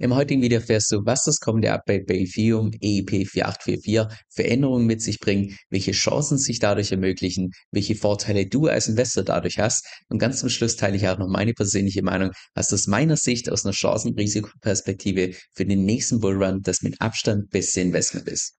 Im heutigen Video erfährst du, was das kommende Update bei Ethereum EIP 4844 für Änderungen mit sich bringt, welche Chancen sich dadurch ermöglichen, welche Vorteile du als Investor dadurch hast und ganz zum Schluss teile ich auch noch meine persönliche Meinung, was aus meiner Sicht aus einer Chancen-Risikoperspektive für den nächsten Bullrun das mit Abstand beste Investment ist.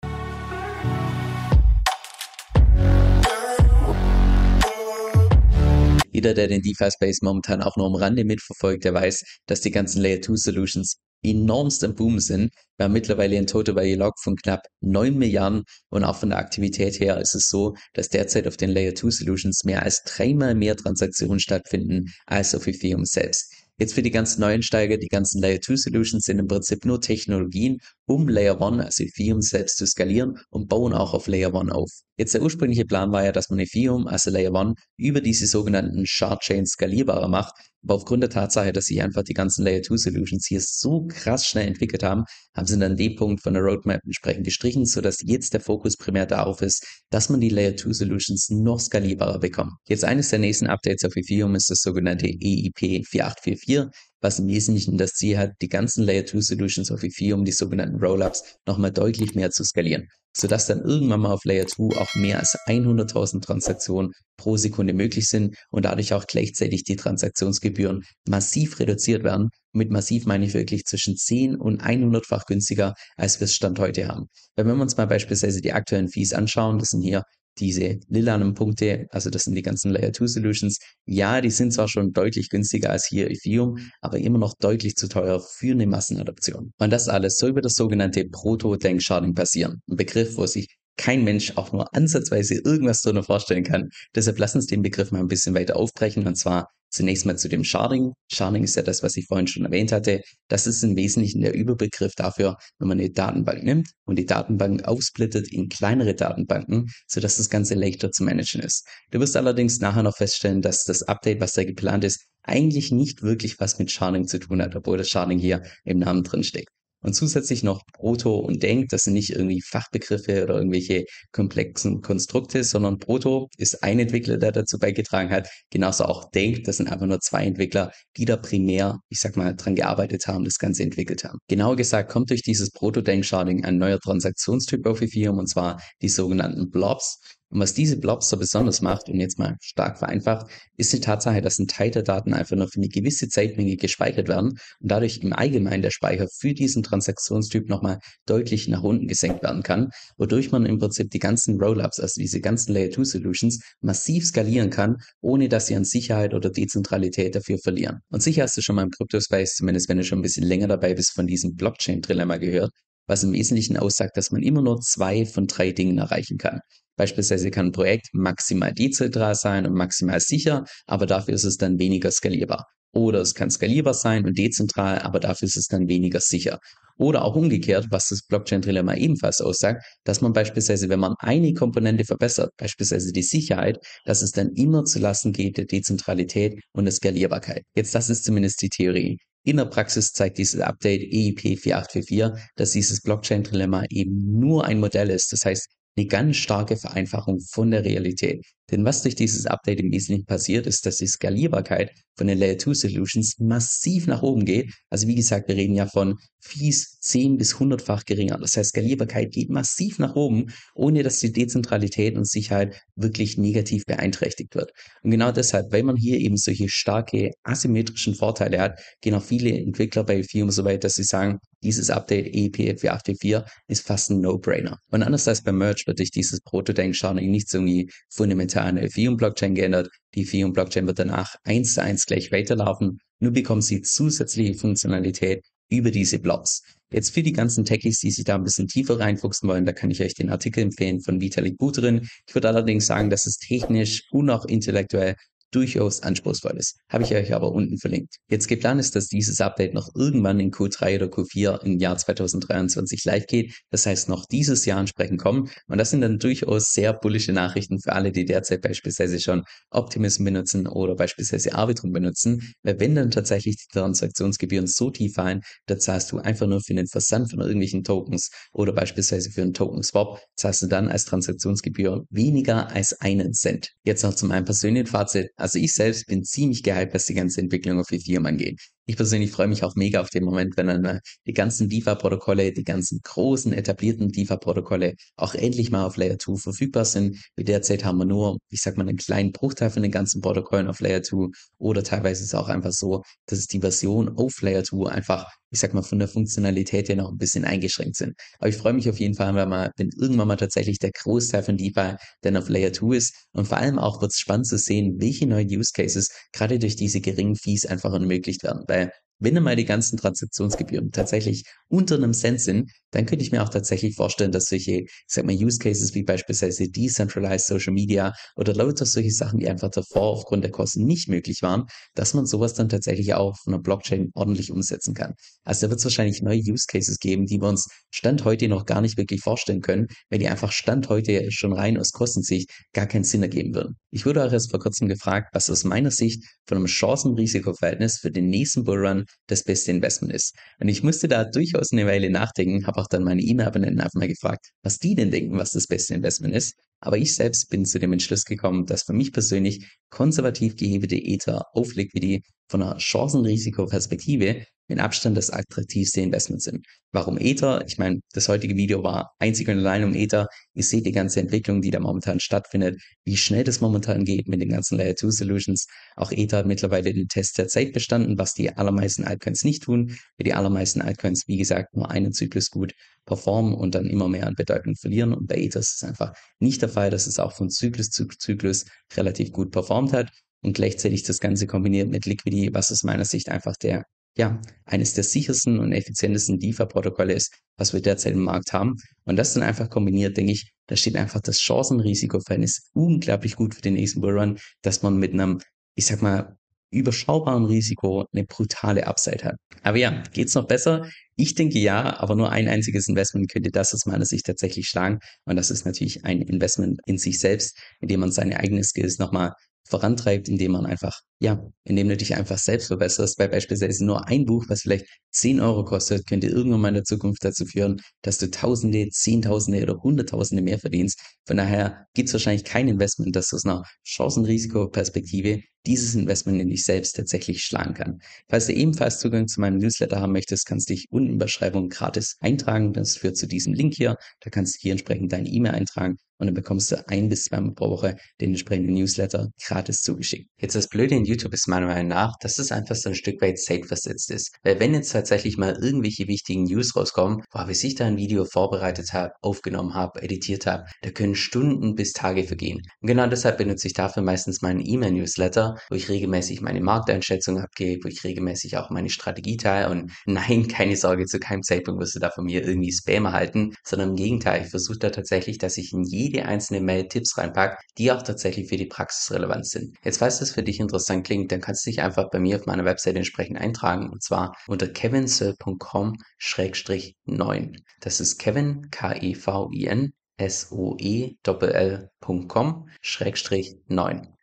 Jeder, der den DeFi-Space momentan auch nur am Rande mitverfolgt, der weiß, dass die ganzen Layer 2 Solutions enormst am Boom sind. Wir haben mittlerweile ein Total Value Log von knapp 9 Milliarden und auch von der Aktivität her ist es so, dass derzeit auf den Layer 2 Solutions mehr als dreimal mehr Transaktionen stattfinden als auf Ethereum selbst. Jetzt für die ganzen Neuensteiger, die ganzen Layer 2 Solutions sind im Prinzip nur Technologien, um Layer 1, also Ethereum selbst zu skalieren und bauen auch auf Layer 1 auf. Jetzt der ursprüngliche Plan war ja, dass man Ethereum, also Layer 1, über diese sogenannten Shard Chains skalierbarer macht. Aber aufgrund der Tatsache, dass sich einfach die ganzen Layer 2 Solutions hier so krass schnell entwickelt haben, haben sie dann den Punkt von der Roadmap entsprechend gestrichen, sodass jetzt der Fokus primär darauf ist, dass man die Layer 2 Solutions noch skalierbarer bekommt. Jetzt eines der nächsten Updates auf Ethereum ist das sogenannte EIP 4844 was im Wesentlichen das Ziel hat, die ganzen Layer 2 Solutions auf Ethereum, die sogenannten Rollups, nochmal deutlich mehr zu skalieren, sodass dann irgendwann mal auf Layer 2 auch mehr als 100.000 Transaktionen pro Sekunde möglich sind und dadurch auch gleichzeitig die Transaktionsgebühren massiv reduziert werden. mit massiv meine ich wirklich zwischen 10 und 100-fach günstiger, als wir es Stand heute haben. Wenn wir uns mal beispielsweise die aktuellen Fees anschauen, das sind hier diese lilanen Punkte, also das sind die ganzen Layer 2 Solutions, ja, die sind zwar schon deutlich günstiger als hier Ethereum, aber immer noch deutlich zu teuer für eine Massenadoption. Und das alles soll über das sogenannte Proto-Dank-Sharding passieren. Ein Begriff, wo sich kein Mensch auch nur ansatzweise irgendwas drunter vorstellen kann. Deshalb lass uns den Begriff mal ein bisschen weiter aufbrechen und zwar Zunächst mal zu dem Sharding. Sharding ist ja das, was ich vorhin schon erwähnt hatte. Das ist im Wesentlichen der Überbegriff dafür, wenn man eine Datenbank nimmt und die Datenbank aufsplittet in kleinere Datenbanken, sodass das Ganze leichter zu managen ist. Du wirst allerdings nachher noch feststellen, dass das Update, was da geplant ist, eigentlich nicht wirklich was mit Sharding zu tun hat, obwohl das Sharding hier im Namen drin steckt. Und zusätzlich noch Proto und Denk, das sind nicht irgendwie Fachbegriffe oder irgendwelche komplexen Konstrukte, sondern Proto ist ein Entwickler, der dazu beigetragen hat. Genauso auch Denk, das sind einfach nur zwei Entwickler, die da primär, ich sag mal, dran gearbeitet haben, das Ganze entwickelt haben. Genauer gesagt kommt durch dieses Proto-Denk-Sharding ein neuer Transaktionstyp auf Ethereum und zwar die sogenannten Blobs. Und was diese Blobs so besonders macht, und jetzt mal stark vereinfacht, ist die Tatsache, dass ein Teil der Daten einfach nur für eine gewisse Zeitmenge gespeichert werden und dadurch im Allgemeinen der Speicher für diesen Transaktionstyp nochmal deutlich nach unten gesenkt werden kann, wodurch man im Prinzip die ganzen Rollups, also diese ganzen Layer 2 Solutions, massiv skalieren kann, ohne dass sie an Sicherheit oder Dezentralität dafür verlieren. Und sicher hast du schon mal im Crypto-Space, zumindest wenn du schon ein bisschen länger dabei bist, von diesem Blockchain-Trilemma gehört, was im Wesentlichen aussagt, dass man immer nur zwei von drei Dingen erreichen kann. Beispielsweise kann ein Projekt maximal dezentral sein und maximal sicher, aber dafür ist es dann weniger skalierbar. Oder es kann skalierbar sein und dezentral, aber dafür ist es dann weniger sicher. Oder auch umgekehrt, was das Blockchain-Trilemma ebenfalls aussagt, dass man beispielsweise, wenn man eine Komponente verbessert, beispielsweise die Sicherheit, dass es dann immer zu Lasten geht der Dezentralität und der Skalierbarkeit. Jetzt, das ist zumindest die Theorie. In der Praxis zeigt dieses Update EIP 4844, dass dieses Blockchain-Dilemma eben nur ein Modell ist. Das heißt, eine ganz starke Vereinfachung von der Realität. Denn was durch dieses Update im Wesentlichen passiert, ist, dass die Skalierbarkeit von den Layer 2 Solutions massiv nach oben geht. Also wie gesagt, wir reden ja von Fees 10 bis 100-fach geringer. Das heißt, Skalierbarkeit geht massiv nach oben, ohne dass die Dezentralität und Sicherheit wirklich negativ beeinträchtigt wird. Und genau deshalb, weil man hier eben solche starke asymmetrischen Vorteile hat, gehen auch viele Entwickler bei Ethereum so weit, dass sie sagen, dieses Update EEP 844 ist fast ein No-Brainer. Und anders als beim Merge wird durch dieses Prototype-Sharding nichts irgendwie fundamental eine Ethereum-Blockchain geändert. Die Ethereum-Blockchain wird danach eins zu eins gleich weiterlaufen. Nur bekommen sie zusätzliche Funktionalität über diese Blobs. Jetzt für die ganzen Techies, die sich da ein bisschen tiefer reinfuchsen wollen, da kann ich euch den Artikel empfehlen von Vitalik Buterin. Ich würde allerdings sagen, dass es technisch und auch intellektuell durchaus anspruchsvoll ist. Habe ich euch aber unten verlinkt. Jetzt geplant ist, dass dieses Update noch irgendwann in Q3 oder Q4 im Jahr 2023 live geht. Das heißt, noch dieses Jahr entsprechend kommen. Und das sind dann durchaus sehr bullische Nachrichten für alle, die derzeit beispielsweise schon Optimism benutzen oder beispielsweise Arbitrum benutzen. Weil wenn dann tatsächlich die Transaktionsgebühren so tief fallen, da zahlst du einfach nur für den Versand von irgendwelchen Tokens oder beispielsweise für einen Token Swap, zahlst du dann als Transaktionsgebühr weniger als einen Cent. Jetzt noch zu meinem persönlichen Fazit. Also ich selbst bin ziemlich gehypt, was die ganze Entwicklung auf Ethereum angeht. Ich persönlich freue mich auch mega auf den Moment, wenn dann äh, die ganzen DeFi-Protokolle, die ganzen großen etablierten DeFi-Protokolle auch endlich mal auf Layer 2 verfügbar sind. Wie derzeit haben wir nur, ich sag mal, einen kleinen Bruchteil von den ganzen Protokollen auf Layer 2 oder teilweise ist es auch einfach so, dass die Version auf Layer 2 einfach ich sag mal, von der Funktionalität her noch ein bisschen eingeschränkt sind. Aber ich freue mich auf jeden Fall, wenn, mal, wenn irgendwann mal tatsächlich der Großteil von DeFi dann auf Layer 2 ist. Und vor allem auch wird es spannend zu sehen, welche neuen Use Cases gerade durch diese geringen Fees einfach ermöglicht werden. Weil where wenn einmal die ganzen Transaktionsgebühren tatsächlich unter einem Cent sind, dann könnte ich mir auch tatsächlich vorstellen, dass solche, ich sag mal, Use Cases wie beispielsweise Decentralized Social Media oder lauter solche Sachen, die einfach davor aufgrund der Kosten nicht möglich waren, dass man sowas dann tatsächlich auch von einer Blockchain ordentlich umsetzen kann. Also da wird es wahrscheinlich neue Use Cases geben, die wir uns Stand heute noch gar nicht wirklich vorstellen können, wenn die einfach Stand heute schon rein aus Kostensicht gar keinen Sinn ergeben würden. Ich wurde auch erst vor kurzem gefragt, was aus meiner Sicht von einem Chancen-Risiko-Verhältnis für den nächsten Bullrun das beste Investment ist. Und ich musste da durchaus eine Weile nachdenken, habe auch dann meine E-Mail-Abonnenten einfach mal gefragt, was die denn denken, was das beste Investment ist. Aber ich selbst bin zu dem Entschluss gekommen, dass für mich persönlich konservativ gehebelte Ether auf Liquidity von einer Chancen-Risiko-Perspektive mit Abstand das attraktivste Investment sind. Warum Ether? Ich meine, das heutige Video war einzig und allein um Ether. Ihr seht die ganze Entwicklung, die da momentan stattfindet, wie schnell das momentan geht mit den ganzen Layer 2 Solutions. Auch Ether hat mittlerweile den Test der Zeit bestanden, was die allermeisten Altcoins nicht tun. Für die allermeisten Altcoins, wie gesagt, nur einen Zyklus gut performen und dann immer mehr an Bedeutung verlieren. Und bei Ether ist es einfach nicht der Fall, dass es auch von Zyklus zu Zyklus relativ gut performt hat und gleichzeitig das Ganze kombiniert mit Liquidity, was aus meiner Sicht einfach der ja, eines der sichersten und effizientesten DeFi-Protokolle ist, was wir derzeit im Markt haben. Und das dann einfach kombiniert, denke ich, da steht einfach das Chancen-Risiko-Verhältnis unglaublich gut für den nächsten Bullrun, dass man mit einem, ich sag mal, überschaubaren Risiko eine brutale Upside hat. Aber ja, geht's noch besser? Ich denke ja, aber nur ein einziges Investment könnte das aus meiner Sicht tatsächlich schlagen. Und das ist natürlich ein Investment in sich selbst, in dem man seine eigenen Skills nochmal vorantreibt, indem man einfach, ja, indem du dich einfach selbst verbesserst, weil beispielsweise nur ein Buch, was vielleicht 10 Euro kostet, könnte irgendwann mal in der Zukunft dazu führen, dass du Tausende, Zehntausende oder Hunderttausende mehr verdienst. Von daher gibt es wahrscheinlich kein Investment, das aus einer Chancen-Risiko-Perspektive dieses Investment in dich selbst tatsächlich schlagen kann. Falls du ebenfalls Zugang zu meinem Newsletter haben möchtest, kannst du dich unten in Beschreibung gratis eintragen. Das führt zu diesem Link hier. Da kannst du hier entsprechend deine E-Mail eintragen und dann bekommst du ein bis zweimal pro Woche den entsprechenden Newsletter gratis zugeschickt. Jetzt das Blöde in YouTube ist meiner Meinung nach, dass es einfach so ein Stück weit safe versetzt ist. Weil wenn jetzt tatsächlich mal irgendwelche wichtigen News rauskommen, boah, bis ich da ein Video vorbereitet habe, aufgenommen habe, editiert habe, da können Stunden bis Tage vergehen. Und genau deshalb benutze ich dafür meistens meinen E-Mail-Newsletter, wo ich regelmäßig meine Markteinschätzung abgebe, wo ich regelmäßig auch meine Strategie teile und nein, keine Sorge, zu keinem Zeitpunkt wirst du da von mir irgendwie Spam erhalten, sondern im Gegenteil, ich versuche da tatsächlich, dass ich in jede einzelne Mail Tipps reinpacke, die auch tatsächlich für die Praxis relevant sind. Jetzt, falls das für dich interessant klingt, dann kannst du dich einfach bei mir auf meiner Website entsprechend eintragen und zwar unter kevinsoe.com-9. Das ist Kevin, K-E-V-I-N, S-O-E-L.com-9